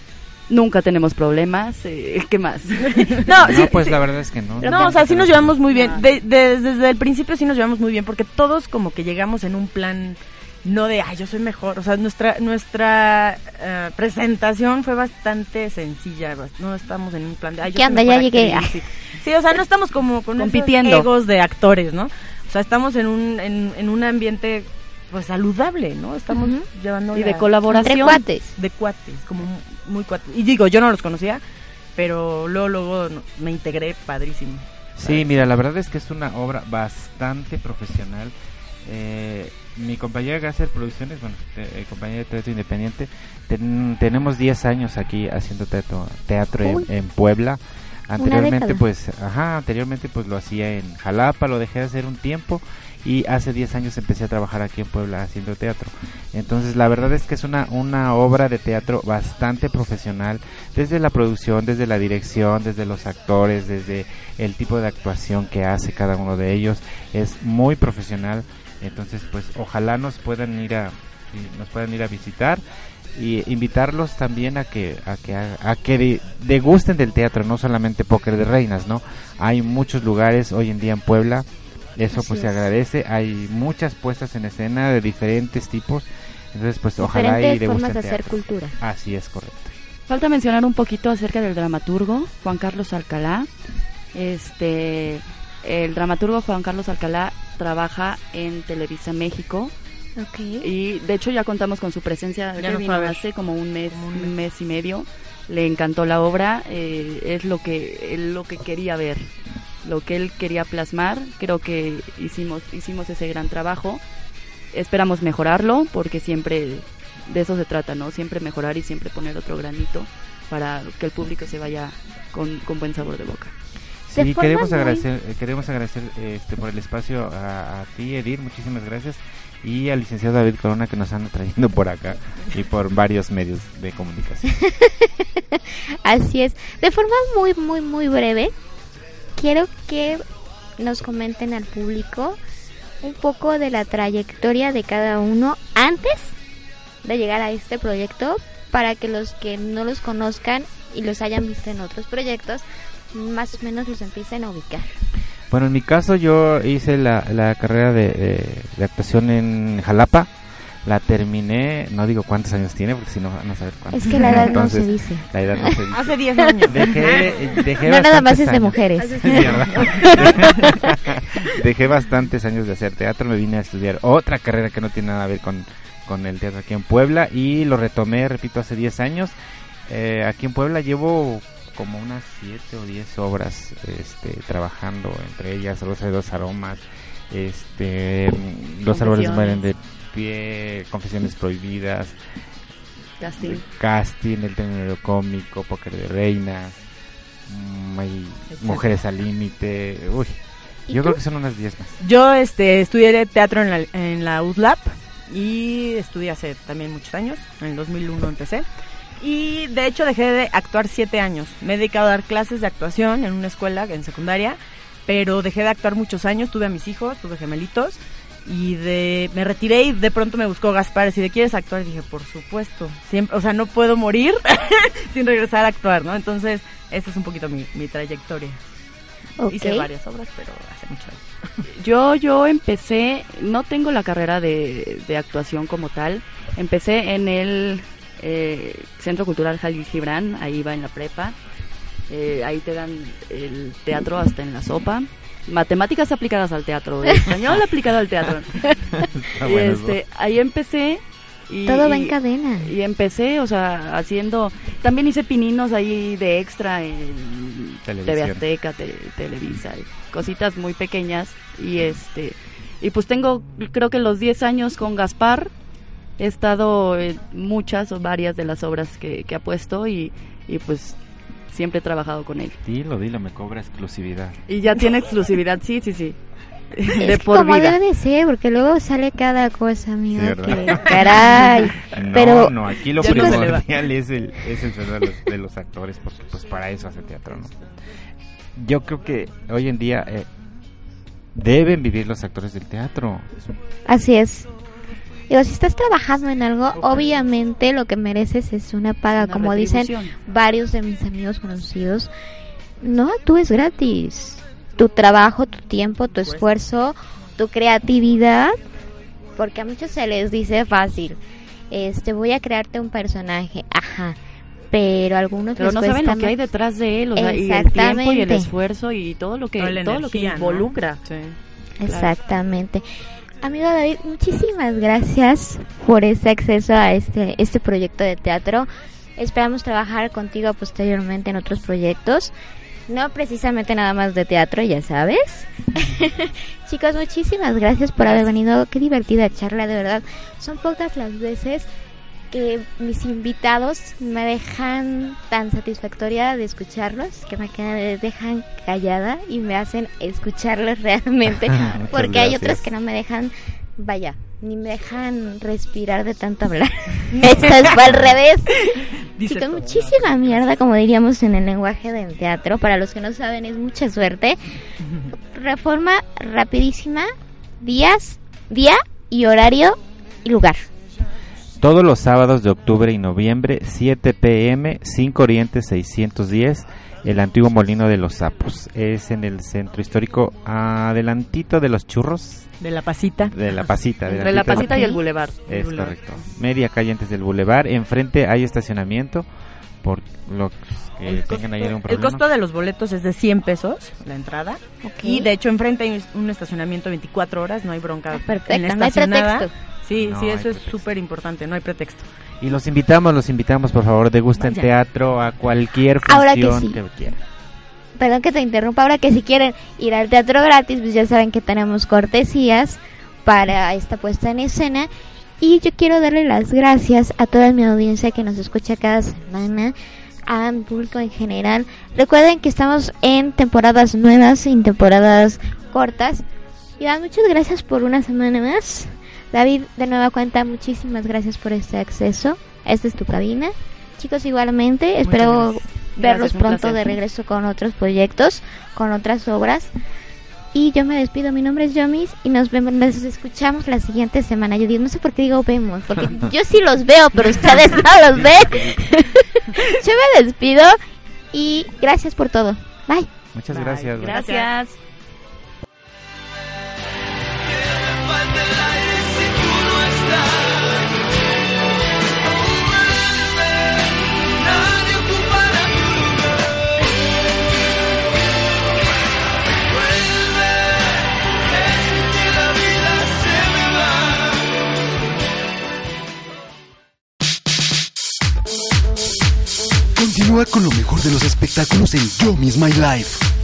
nunca tenemos problemas. eh, ¿Qué más? No, no, sí, pues sí. la verdad es que no. No, o sea, sí nos llevamos muy bien. Ah. De- de- desde el principio sí nos llevamos muy bien porque todos como que llegamos en un plan no de, ay, yo soy mejor. O sea, nuestra nuestra eh, presentación fue bastante sencilla. No estamos en un plan de, ay, yo ¿Qué soy onda? mejor Ya llegué. actriz", Sí. Sí, o sea, no estamos como con esos Compitiendo. egos de actores, ¿no? O sea, estamos en un, en, en un ambiente pues saludable, ¿no? Estamos llevando Y de colaboración. Entre cuates. de cuates, como muy cuates. Y digo, yo no los conocía, pero luego, luego me integré padrísimo. Sí, mira, la verdad es que es una obra bastante profesional. Eh, mi compañera Gasser Producciones, bueno, eh, compañía de teatro independiente, ten- tenemos 10 años aquí haciendo teatro, teatro en Puebla. Anteriormente, pues, ajá, anteriormente pues lo hacía en Jalapa, lo dejé de hacer un tiempo y hace 10 años empecé a trabajar aquí en Puebla haciendo teatro. Entonces, la verdad es que es una, una obra de teatro bastante profesional, desde la producción, desde la dirección, desde los actores, desde el tipo de actuación que hace cada uno de ellos, es muy profesional. Entonces, pues, ojalá nos puedan ir a nos puedan ir a visitar y invitarlos también a que a que a, que de- degusten del teatro, no solamente Póker de Reinas, ¿no? Hay muchos lugares hoy en día en Puebla eso Así pues se agradece. Hay muchas puestas en escena de diferentes tipos. Entonces pues ojalá y formas de hacer cultura. Así es correcto. Falta mencionar un poquito acerca del dramaturgo Juan Carlos Alcalá. Este, el dramaturgo Juan Carlos Alcalá trabaja en Televisa México Ok. y de hecho ya contamos con su presencia. Ya vino hace como un mes, un un mes. mes y medio. Le encantó la obra, eh, es lo que él lo que quería ver, lo que él quería plasmar. Creo que hicimos hicimos ese gran trabajo. Esperamos mejorarlo porque siempre de eso se trata, ¿no? Siempre mejorar y siempre poner otro granito para que el público se vaya con, con buen sabor de boca. Sí, queremos agradecer, eh, queremos agradecer este, por el espacio a, a ti, Edir, muchísimas gracias, y al licenciado David Corona que nos anda trayendo por acá y por varios medios de comunicación. Así es. De forma muy, muy, muy breve, quiero que nos comenten al público un poco de la trayectoria de cada uno antes de llegar a este proyecto para que los que no los conozcan y los hayan visto en otros proyectos más o menos los empiecen a ubicar. Bueno, en mi caso yo hice la, la carrera de, de- de actuación en Jalapa. La terminé, no digo cuántos años tiene, porque si no van a saber cuántos. Es que la edad no se dice. La edad no se dice. Hace 10 años. Dejé, dejé No, nada más es de mujeres. Dejé bastantes años de hacer teatro, me vine a estudiar otra carrera que no tiene nada que ver con, con el teatro aquí en Puebla y lo retomé, repito, hace 10 años. Eh, aquí en Puebla llevo como unas 7 o 10 obras este, trabajando, entre ellas Rosa de dos aromas, este, Los árboles mueren de pie, Confesiones prohibidas, Casting. casting, el término cómico, póker de reinas, mm, hay mujeres al límite, uy, ¿Y yo tú? creo que son unas 10 más. Yo este, estudié teatro en la, en la y estudié hace también muchos años. En el 2001 empecé. Y de hecho dejé de actuar siete años. Me he dedicado a dar clases de actuación en una escuela, en secundaria, pero dejé de actuar muchos años. Tuve a mis hijos, tuve gemelitos. Y de, me retiré y de pronto me buscó Gaspar. Si de quieres actuar, y dije, por supuesto. Siempre, o sea, no puedo morir sin regresar a actuar, ¿no? Entonces, esa es un poquito mi, mi trayectoria. Ok. Hice varias obras, pero hace mucho. Yo, yo empecé, no tengo la carrera de, de actuación como tal, empecé en el eh, Centro Cultural Jalil Gibran, ahí iba en la prepa, Eh, ahí te dan el teatro hasta en la sopa, matemáticas aplicadas al teatro, español aplicado al teatro. Y bueno este, eso. ahí empecé. Y, Todo va en cadena. Y empecé, o sea, haciendo. También hice pininos ahí de extra en TV. Azteca, Te- Televisa, cositas muy pequeñas. Y este. Y pues tengo, creo que los 10 años con Gaspar. He estado en muchas o varias de las obras que, que ha puesto y, y pues siempre he trabajado con él. Dilo, dilo, me cobra exclusividad. Y ya tiene exclusividad, sí, sí, sí. De Es por como vida. debe de ser, porque luego sale cada cosa, amigo. Sí, que caray. No, Pero no, aquí lo primordial es el, es el sueldo de los, de los actores, porque pues para eso hace teatro, ¿no? Yo creo que hoy en día eh, deben vivir los actores del teatro. Así es. Digo, si estás trabajando en algo, obviamente lo que mereces es una paga, Una como dicen varios de mis amigos conocidos. No actúes gratis. Tu trabajo, tu tiempo, tu esfuerzo, tu creatividad porque a muchos se les dice fácil. Este, voy a crearte un personaje, ajá. Pero algunos Pero les no saben lo que hay detrás de él, o sea, y el tiempo y el esfuerzo y todo lo que todo lo que involucra. Exactamente. Amigo David, muchísimas gracias por ese acceso a este, este proyecto de teatro. Esperamos trabajar contigo posteriormente en otros proyectos. No precisamente nada más de teatro, ya sabes. Chicos, muchísimas gracias por haber venido. Qué divertida charla, de verdad. Son pocas las veces que mis invitados me dejan tan satisfactoria de escucharlos que me quedan- dejan callada y me hacen escucharlos realmente Muchas porque hay otras que no me dejan vaya ni me dejan respirar de tanto hablar. Esta es al revés. Dice todo. muchísima mierda como diríamos en el lenguaje del teatro. Para los que no saben es mucha suerte. Reforma rapidísima días día y horario y lugar Todos los sábados de octubre y noviembre, 7 pm, 5 Oriente 610, el antiguo Molino de los Sapos. Es en el centro histórico adelantito de los churros. De la pasita. De la pasita. Entre la de- pasita y el bulevar. Es Boulevard. correcto. Media calle antes del bulevar. Enfrente hay estacionamiento. Por lo que El tengan ahí costo, algún el costo de los boletos es de 100 pesos la entrada. Y de hecho enfrente hay un estacionamiento 24 horas, no hay bronca. perfecto, en la no hay estacionada. pretexto. Sí, No sí, eso es súper importante, no hay pretexto. Y los invitamos, los invitamos, por favor, degusten Vayan. teatro a cualquier Ahora que función sí. que quieran. Perdón que te interrumpa, ahora que si quieren ir al teatro gratis, pues ya saben que tenemos cortesías para esta puesta en escena. Y yo quiero darle las gracias a toda mi audiencia que nos escucha cada semana, a mi público en general. Recuerden que estamos en temporadas nuevas, en temporadas cortas. Y dan muchas gracias por una semana más. David, de nueva cuenta, muchísimas gracias por este acceso. Esta es tu cabina. Chicos, igualmente, espero gracias. verlos Gracias, pronto de regreso con otros proyectos, con otras obras. Y yo me despido, mi nombre es Yomis y nos vemos, nos escuchamos la siguiente semana. Yo digo, no sé por qué digo vemos, porque yo sí los veo, pero ustedes no los ven. yo me despido y gracias por todo. Bye. Muchas gracias. bye. Gracias. Continúa con lo mejor de los espectáculos en Yo Miss My Life.